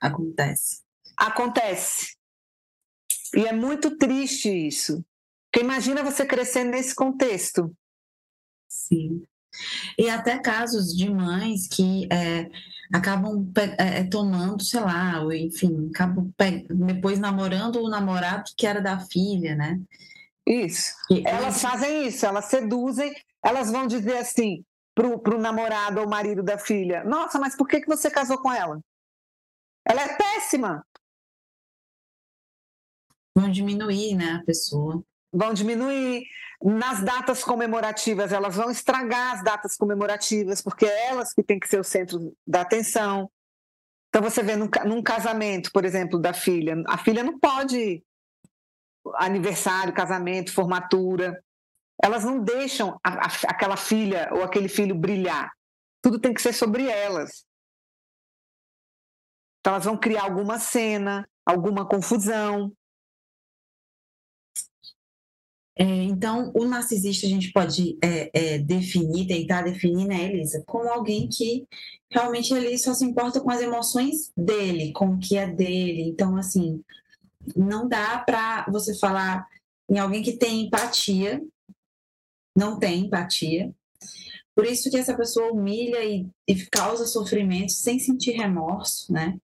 acontece. Acontece. E é muito triste isso. Porque imagina você crescendo nesse contexto. Sim. E até casos de mães que é, acabam é, é, tomando, sei lá, ou, enfim, acabam depois namorando o namorado que era da filha, né? Isso. E, elas fazem isso, elas seduzem, elas vão dizer assim: para o namorado ou marido da filha: Nossa, mas por que, que você casou com ela? Ela é péssima. Vão diminuir, né, a pessoa. Vão diminuir. Nas datas comemorativas, elas vão estragar as datas comemorativas, porque é elas que têm que ser o centro da atenção. Então, você vê num, num casamento, por exemplo, da filha, a filha não pode aniversário, casamento, formatura elas não deixam a, a, aquela filha ou aquele filho brilhar. Tudo tem que ser sobre elas. Então, elas vão criar alguma cena, alguma confusão. É, então, o narcisista a gente pode é, é, definir, tentar definir, né, Elisa, como alguém que realmente ele só se importa com as emoções dele, com o que é dele. Então, assim, não dá para você falar em alguém que tem empatia não tem empatia. Por isso que essa pessoa humilha e, e causa sofrimento sem sentir remorso, né?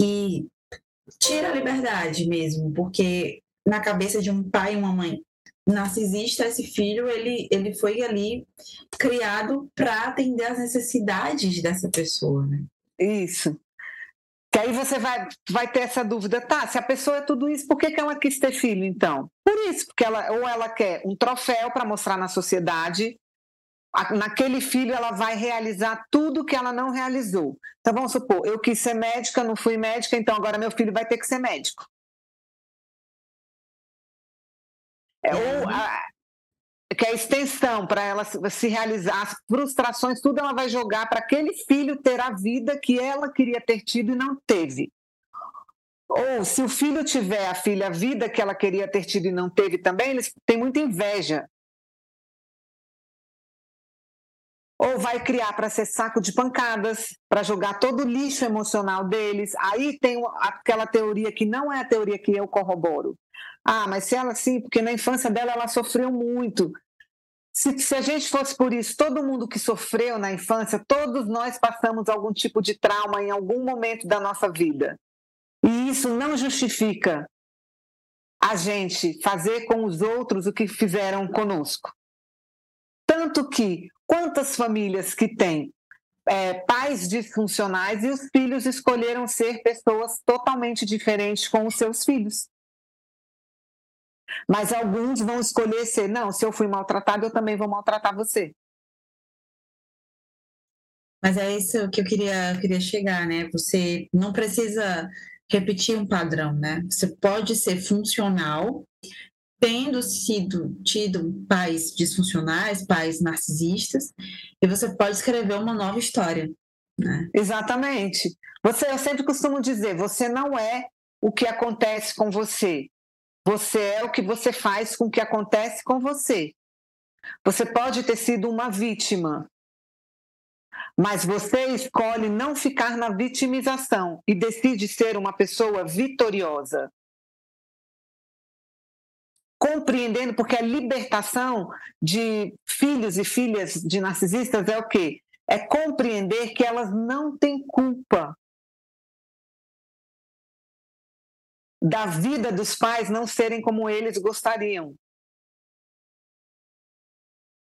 E tira a liberdade mesmo, porque na cabeça de um pai e uma mãe narcisista, esse filho ele, ele foi ali criado para atender às necessidades dessa pessoa, né? Isso. Que aí você vai, vai ter essa dúvida, tá? Se a pessoa é tudo isso, por que, que ela quis ter filho, então? Por isso, porque ela ou ela quer um troféu para mostrar na sociedade, naquele filho ela vai realizar tudo que ela não realizou. Então vamos supor, eu quis ser médica, não fui médica, então agora meu filho vai ter que ser médico. Ou a, que a extensão para ela se realizar, as frustrações, tudo ela vai jogar para aquele filho ter a vida que ela queria ter tido e não teve. Ou se o filho tiver a filha a vida que ela queria ter tido e não teve também, eles têm muita inveja. Ou vai criar para ser saco de pancadas, para jogar todo o lixo emocional deles. Aí tem aquela teoria que não é a teoria que eu corroboro. Ah, mas se ela sim, porque na infância dela ela sofreu muito. Se, se, a gente fosse por isso, todo mundo que sofreu na infância, todos nós passamos algum tipo de trauma em algum momento da nossa vida. E isso não justifica a gente fazer com os outros o que fizeram conosco. Tanto que, quantas famílias que têm é, pais disfuncionais e os filhos escolheram ser pessoas totalmente diferentes com os seus filhos. Mas alguns vão escolher ser, não, se eu fui maltratado, eu também vou maltratar você. Mas é isso que eu queria, queria chegar, né? Você não precisa repetir um padrão, né? Você pode ser funcional, tendo sido tido pais disfuncionais, pais narcisistas, e você pode escrever uma nova história. Né? Exatamente. Você, eu sempre costumo dizer, você não é o que acontece com você. Você é o que você faz com o que acontece com você. Você pode ter sido uma vítima, mas você escolhe não ficar na vitimização e decide ser uma pessoa vitoriosa. Compreendendo, porque a libertação de filhos e filhas de narcisistas é o quê? É compreender que elas não têm culpa da vida dos pais não serem como eles gostariam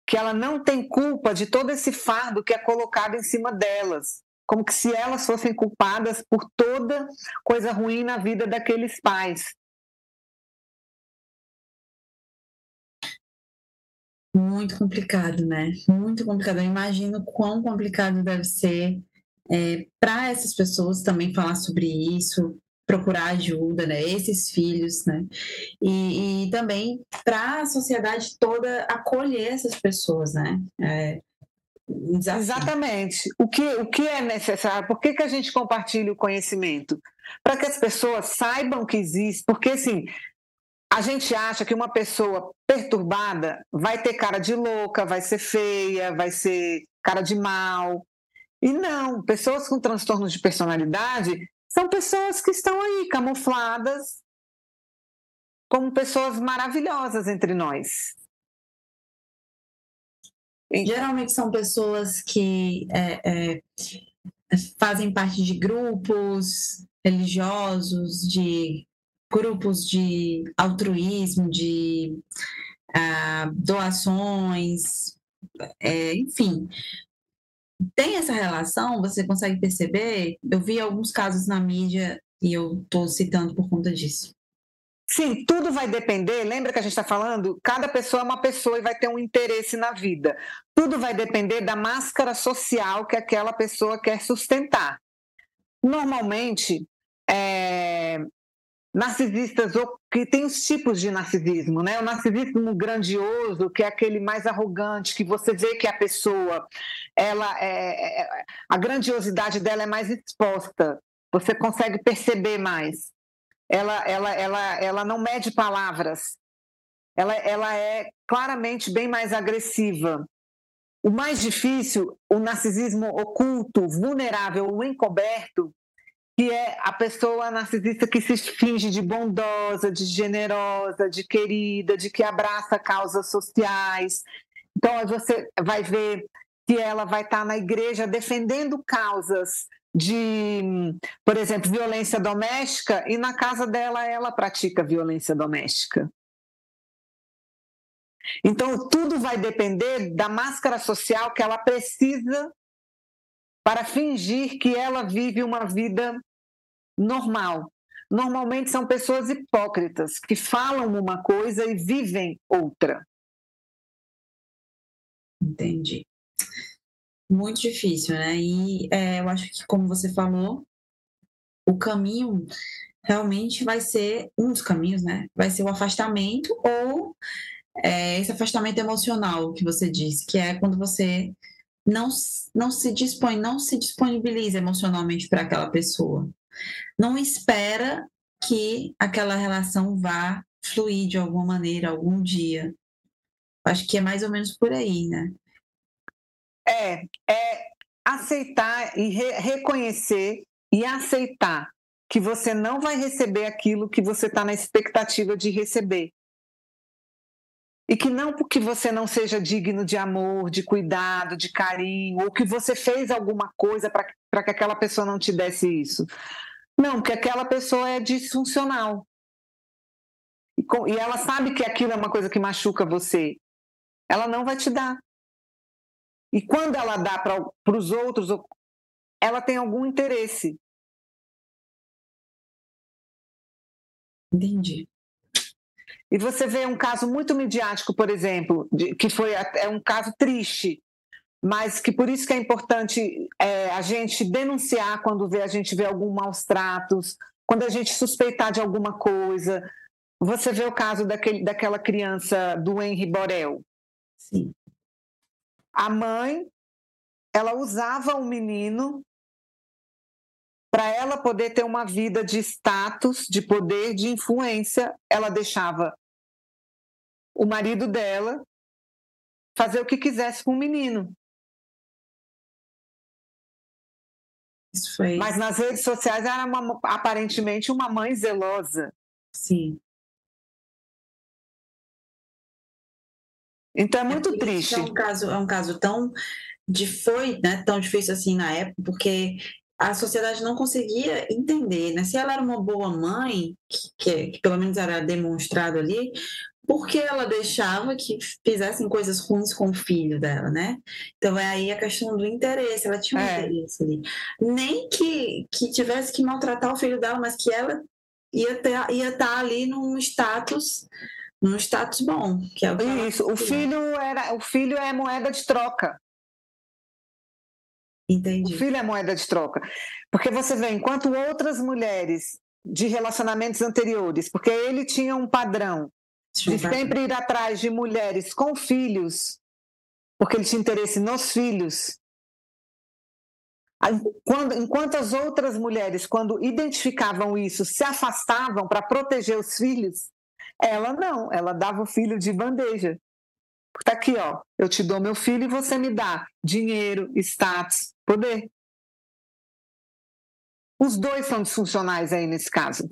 que ela não tem culpa de todo esse fardo que é colocado em cima delas, como que se elas fossem culpadas por toda coisa ruim na vida daqueles pais. Muito complicado, né? Muito complicado. Eu imagino quão complicado deve ser é, para essas pessoas também falar sobre isso, procurar ajuda, né? Esses filhos, né? E, e também para a sociedade toda acolher essas pessoas, né? É, Exatamente. O que, o que é necessário? Por que, que a gente compartilha o conhecimento? Para que as pessoas saibam que existe. Porque, assim, a gente acha que uma pessoa perturbada vai ter cara de louca, vai ser feia, vai ser cara de mal. E não, pessoas com transtornos de personalidade são pessoas que estão aí camufladas como pessoas maravilhosas entre nós. Geralmente são pessoas que é, é, fazem parte de grupos religiosos, de grupos de altruísmo, de ah, doações, é, enfim, tem essa relação, você consegue perceber? Eu vi alguns casos na mídia e eu estou citando por conta disso. Sim, tudo vai depender. Lembra que a gente está falando? Cada pessoa é uma pessoa e vai ter um interesse na vida. Tudo vai depender da máscara social que aquela pessoa quer sustentar. Normalmente, é, narcisistas, ou que tem os tipos de narcisismo, né? O narcisismo grandioso, que é aquele mais arrogante, que você vê que a pessoa, ela é, é, a grandiosidade dela é mais exposta, você consegue perceber mais. Ela, ela, ela, ela não mede palavras, ela, ela é claramente bem mais agressiva. O mais difícil, o narcisismo oculto, vulnerável, o encoberto, que é a pessoa narcisista que se finge de bondosa, de generosa, de querida, de que abraça causas sociais. Então, você vai ver que ela vai estar na igreja defendendo causas de, por exemplo, violência doméstica, e na casa dela ela pratica violência doméstica. Então, tudo vai depender da máscara social que ela precisa para fingir que ela vive uma vida normal. Normalmente são pessoas hipócritas que falam uma coisa e vivem outra. Entendi. Muito difícil, né? E é, eu acho que, como você falou, o caminho realmente vai ser um dos caminhos, né? Vai ser o afastamento ou é, esse afastamento emocional que você disse, que é quando você não, não se dispõe, não se disponibiliza emocionalmente para aquela pessoa. Não espera que aquela relação vá fluir de alguma maneira algum dia. Acho que é mais ou menos por aí, né? É, é aceitar e re reconhecer e aceitar que você não vai receber aquilo que você está na expectativa de receber. E que não porque você não seja digno de amor, de cuidado, de carinho, ou que você fez alguma coisa para que aquela pessoa não te desse isso. Não, porque aquela pessoa é disfuncional. E, com, e ela sabe que aquilo é uma coisa que machuca você. Ela não vai te dar. E quando ela dá para os outros, ela tem algum interesse. Entendi. E você vê um caso muito midiático, por exemplo, de, que foi é um caso triste, mas que por isso que é importante é, a gente denunciar quando vê, a gente vê algum maus tratos, quando a gente suspeitar de alguma coisa. Você vê o caso daquele, daquela criança do Henry Borel. Sim. A mãe, ela usava o menino para ela poder ter uma vida de status, de poder, de influência, ela deixava o marido dela fazer o que quisesse com o menino. Foi... Mas nas redes sociais era uma, aparentemente uma mãe zelosa. Sim. Então é muito é triste. É um caso, é um caso tão de foi, né, tão difícil assim na época, porque a sociedade não conseguia entender, né? Se ela era uma boa mãe, que, que, que pelo menos era demonstrado ali, por que ela deixava que fizessem coisas ruins com o filho dela, né? Então é aí a questão do interesse, ela tinha um é. interesse ali. Nem que, que tivesse que maltratar o filho dela, mas que ela ia, ter, ia estar tá ali num status num status bom, que é o Isso, o filho era, o filho é moeda de troca. Entendi. O filho é moeda de troca. Porque você vê, enquanto outras mulheres de relacionamentos anteriores, porque ele tinha um padrão de sempre ir atrás de mulheres com filhos, porque ele tinha interesse nos filhos. Quando, enquanto as outras mulheres, quando identificavam isso, se afastavam para proteger os filhos, ela não, ela dava o filho de bandeja. Está aqui, ó, eu te dou meu filho e você me dá dinheiro, status, poder. Os dois são disfuncionais aí nesse caso.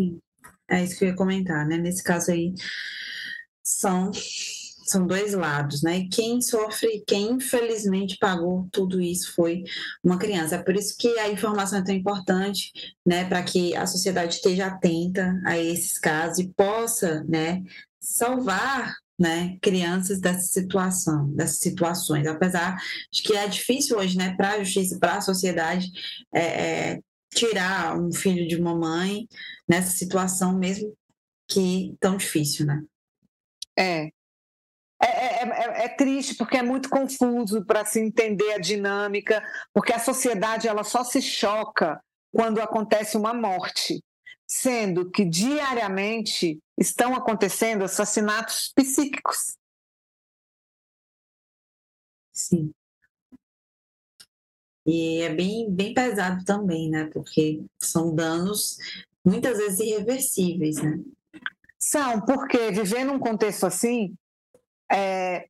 É isso que eu ia comentar, né? Nesse caso aí, são, são dois lados, né? E quem sofre, quem infelizmente pagou tudo isso foi uma criança. É por isso que a informação é tão importante, né? Para que a sociedade esteja atenta a esses casos e possa, né? Salvar né, crianças dessa situação, dessas situações, apesar de que é difícil hoje, né, para a justiça, para a sociedade, é, é, tirar um filho de uma mãe nessa situação mesmo que tão difícil, né? É. É, é, é, é triste porque é muito confuso para se entender a dinâmica, porque a sociedade ela só se choca quando acontece uma morte sendo que diariamente estão acontecendo assassinatos psíquicos. Sim. E é bem, bem pesado também, né? Porque são danos muitas vezes irreversíveis, né? São, porque viver num contexto assim é,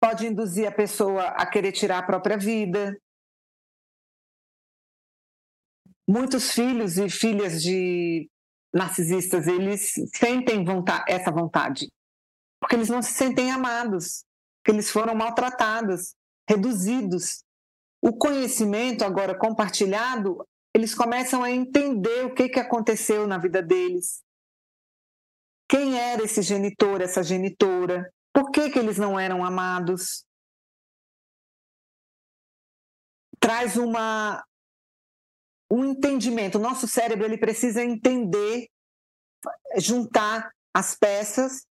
pode induzir a pessoa a querer tirar a própria vida, muitos filhos e filhas de narcisistas, eles sentem vontade, essa vontade, porque eles não se sentem amados, porque eles foram maltratados, reduzidos. O conhecimento agora compartilhado, eles começam a entender o que, que aconteceu na vida deles. Quem era esse genitor, essa genitora? Por que, que eles não eram amados? Traz uma, um entendimento. O nosso cérebro ele precisa entender, juntar as peças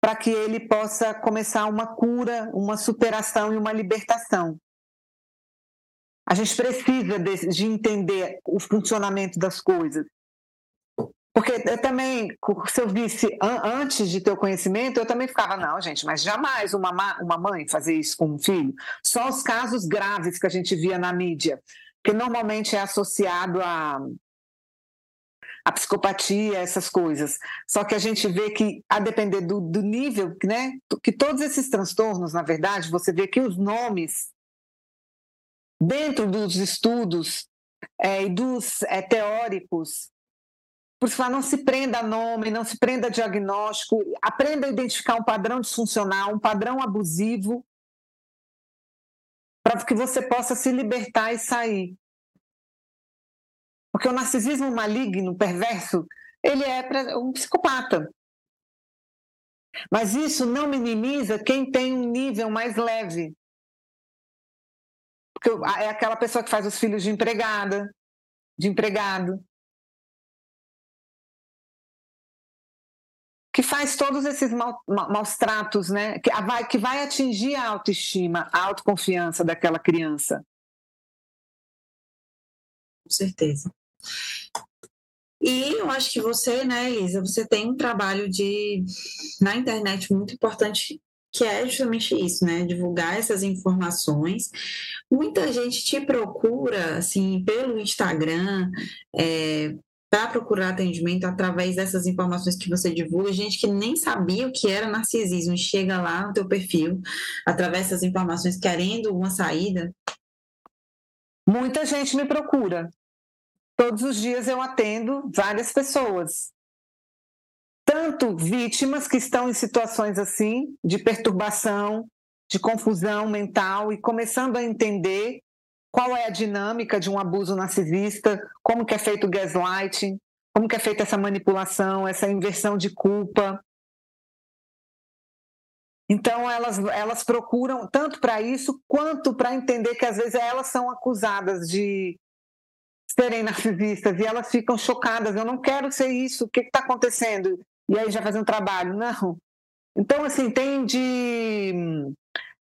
para que ele possa começar uma cura, uma superação e uma libertação. A gente precisa de, de entender o funcionamento das coisas. Porque eu também, se eu visse antes de ter o conhecimento, eu também ficava, não, gente, mas jamais uma, uma mãe fazer isso com um filho. Só os casos graves que a gente via na mídia, que normalmente é associado a, a psicopatia, essas coisas. Só que a gente vê que, a depender do, do nível, né, que todos esses transtornos, na verdade, você vê que os nomes, dentro dos estudos é, e dos é, teóricos, por falar, não se prenda a nome, não se prenda a diagnóstico, aprenda a identificar um padrão disfuncional, um padrão abusivo, para que você possa se libertar e sair. Porque o narcisismo maligno, perverso, ele é um psicopata. Mas isso não minimiza quem tem um nível mais leve. Porque é aquela pessoa que faz os filhos de empregada, de empregado, que faz todos esses mal, maus tratos, né? Que vai, que vai atingir a autoestima, a autoconfiança daquela criança. Com certeza. E eu acho que você, né, Elisa, você tem um trabalho de na internet muito importante que é justamente isso, né? Divulgar essas informações. Muita gente te procura, assim, pelo Instagram, é, para procurar atendimento através dessas informações que você divulga, gente que nem sabia o que era narcisismo, chega lá no teu perfil, através dessas informações, querendo uma saída? Muita gente me procura. Todos os dias eu atendo várias pessoas. Tanto vítimas que estão em situações assim, de perturbação, de confusão mental e começando a entender qual é a dinâmica de um abuso narcisista, como que é feito o gaslighting, como que é feita essa manipulação, essa inversão de culpa. Então elas, elas procuram tanto para isso quanto para entender que às vezes elas são acusadas de serem narcisistas e elas ficam chocadas. Eu não quero ser isso. O que está acontecendo? E aí já fazem um trabalho. Não. Então assim tem de,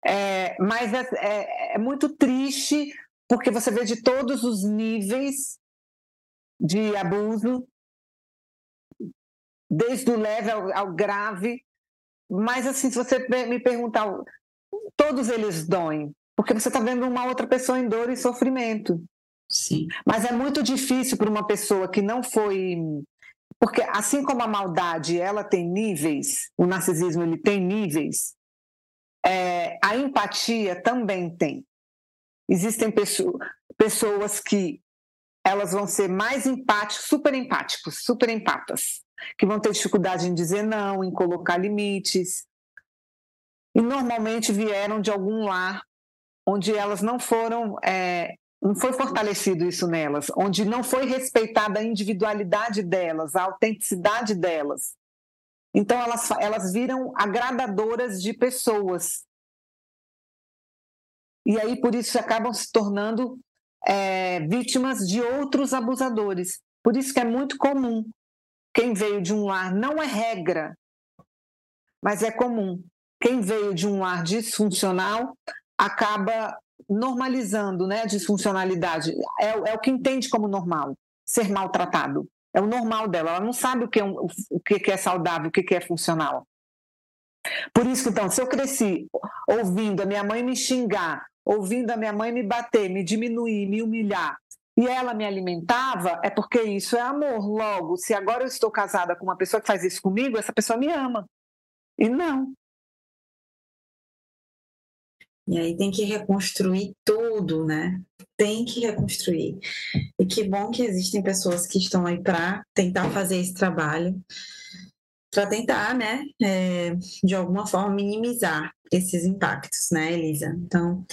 é, mas é, é, é muito triste porque você vê de todos os níveis de abuso, desde o leve ao, ao grave. Mas, assim, se você me perguntar, todos eles doem, porque você está vendo uma outra pessoa em dor e sofrimento. Sim. Mas é muito difícil para uma pessoa que não foi. Porque, assim como a maldade ela tem níveis, o narcisismo ele tem níveis, é, a empatia também tem. Existem pessoas que elas vão ser mais empáticos, super empáticos, super empatas, que vão ter dificuldade em dizer não, em colocar limites. E normalmente vieram de algum lar onde elas não foram, é, não foi fortalecido isso nelas, onde não foi respeitada a individualidade delas, a autenticidade delas. Então elas, elas viram agradadoras de pessoas e aí por isso acabam se tornando é, vítimas de outros abusadores. Por isso que é muito comum. Quem veio de um lar não é regra, mas é comum. Quem veio de um lar disfuncional acaba normalizando né, a disfuncionalidade. É, é o que entende como normal, ser maltratado. É o normal dela. Ela não sabe o que é, o que é saudável, o que é funcional. Por isso, então, se eu cresci ouvindo a minha mãe me xingar, ouvindo a minha mãe me bater, me diminuir, me humilhar, e ela me alimentava, é porque isso é amor. Logo, se agora eu estou casada com uma pessoa que faz isso comigo, essa pessoa me ama. E não. E aí tem que reconstruir tudo, né? Tem que reconstruir. E que bom que existem pessoas que estão aí para tentar fazer esse trabalho para tentar, né, é, de alguma forma minimizar esses impactos, né, Elisa? Então,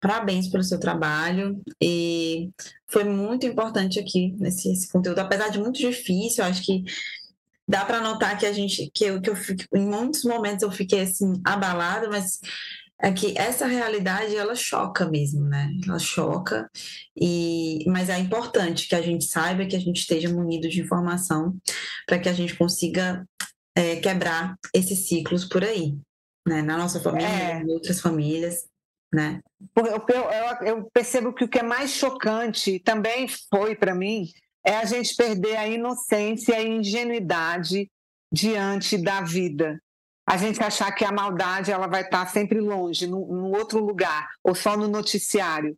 parabéns pelo seu trabalho e foi muito importante aqui nesse esse conteúdo, apesar de muito difícil, acho que dá para notar que a gente, que eu, que eu fico, em muitos momentos eu fiquei assim abalada, mas é que essa realidade ela choca mesmo, né? Ela choca e mas é importante que a gente saiba que a gente esteja munido de informação para que a gente consiga é, quebrar esses ciclos por aí, né? Na nossa família, é. em outras famílias, né? Eu, eu, eu percebo que o que é mais chocante também foi para mim é a gente perder a inocência e a ingenuidade diante da vida. A gente achar que a maldade ela vai estar sempre longe, num, outro lugar, ou só no noticiário.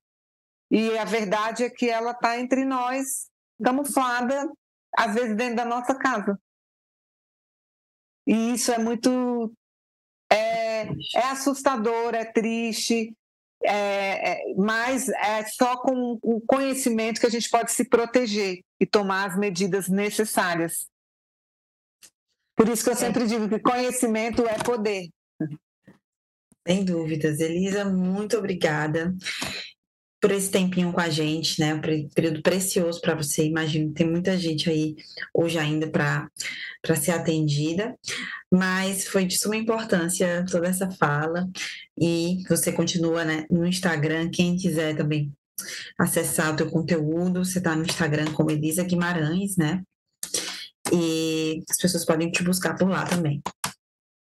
E a verdade é que ela está entre nós, camuflada, às vezes dentro da nossa casa. E isso é muito. É, é assustador, é triste, é, é, mas é só com o conhecimento que a gente pode se proteger e tomar as medidas necessárias. Por isso que eu sempre digo que conhecimento é poder. Sem dúvidas. Elisa, muito obrigada por esse tempinho com a gente, né? Um período precioso para você. Imagino que tem muita gente aí hoje ainda para ser atendida, mas foi de suma importância toda essa fala. E você continua né, no Instagram, quem quiser também acessar o teu conteúdo, você está no Instagram como Elisa Guimarães, né? E as pessoas podem te buscar por lá também.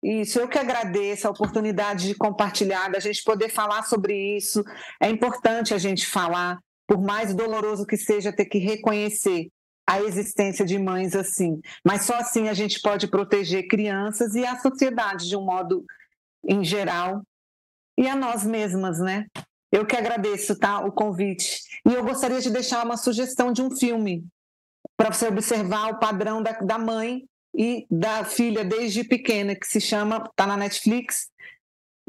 Isso, eu que agradeço a oportunidade de compartilhar, da gente poder falar sobre isso. É importante a gente falar, por mais doloroso que seja ter que reconhecer a existência de mães assim. Mas só assim a gente pode proteger crianças e a sociedade de um modo em geral e a nós mesmas, né? Eu que agradeço, tá, o convite. E eu gostaria de deixar uma sugestão de um filme para você observar o padrão da, da mãe e da filha desde pequena, que se chama, está na Netflix,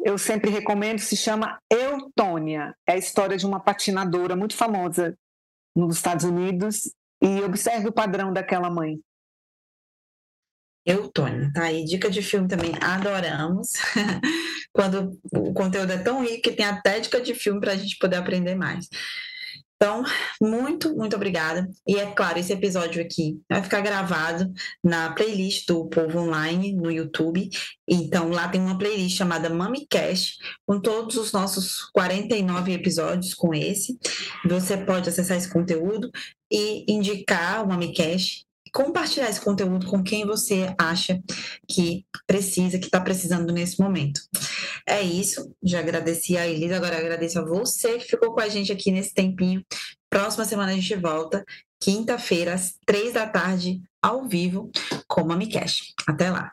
eu sempre recomendo, se chama Eutônia. É a história de uma patinadora muito famosa nos Estados Unidos e observe o padrão daquela mãe. Eutônia, tá aí. Dica de filme também, adoramos. Quando o conteúdo é tão rico que tem até dica de filme para a gente poder aprender mais. Então, muito, muito obrigada. E é claro, esse episódio aqui vai ficar gravado na playlist do Povo Online no YouTube. Então, lá tem uma playlist chamada MamiCast, com todos os nossos 49 episódios com esse. Você pode acessar esse conteúdo e indicar o MamiCast compartilhar esse conteúdo com quem você acha que precisa, que está precisando nesse momento. É isso. Já agradeci a Elisa, agora agradeço a você que ficou com a gente aqui nesse tempinho. Próxima semana a gente volta, quinta-feira, às três da tarde, ao vivo, com a MamiCast. Até lá.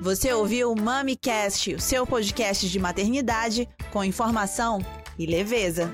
Você ouviu o MamiCast, o seu podcast de maternidade com informação e leveza.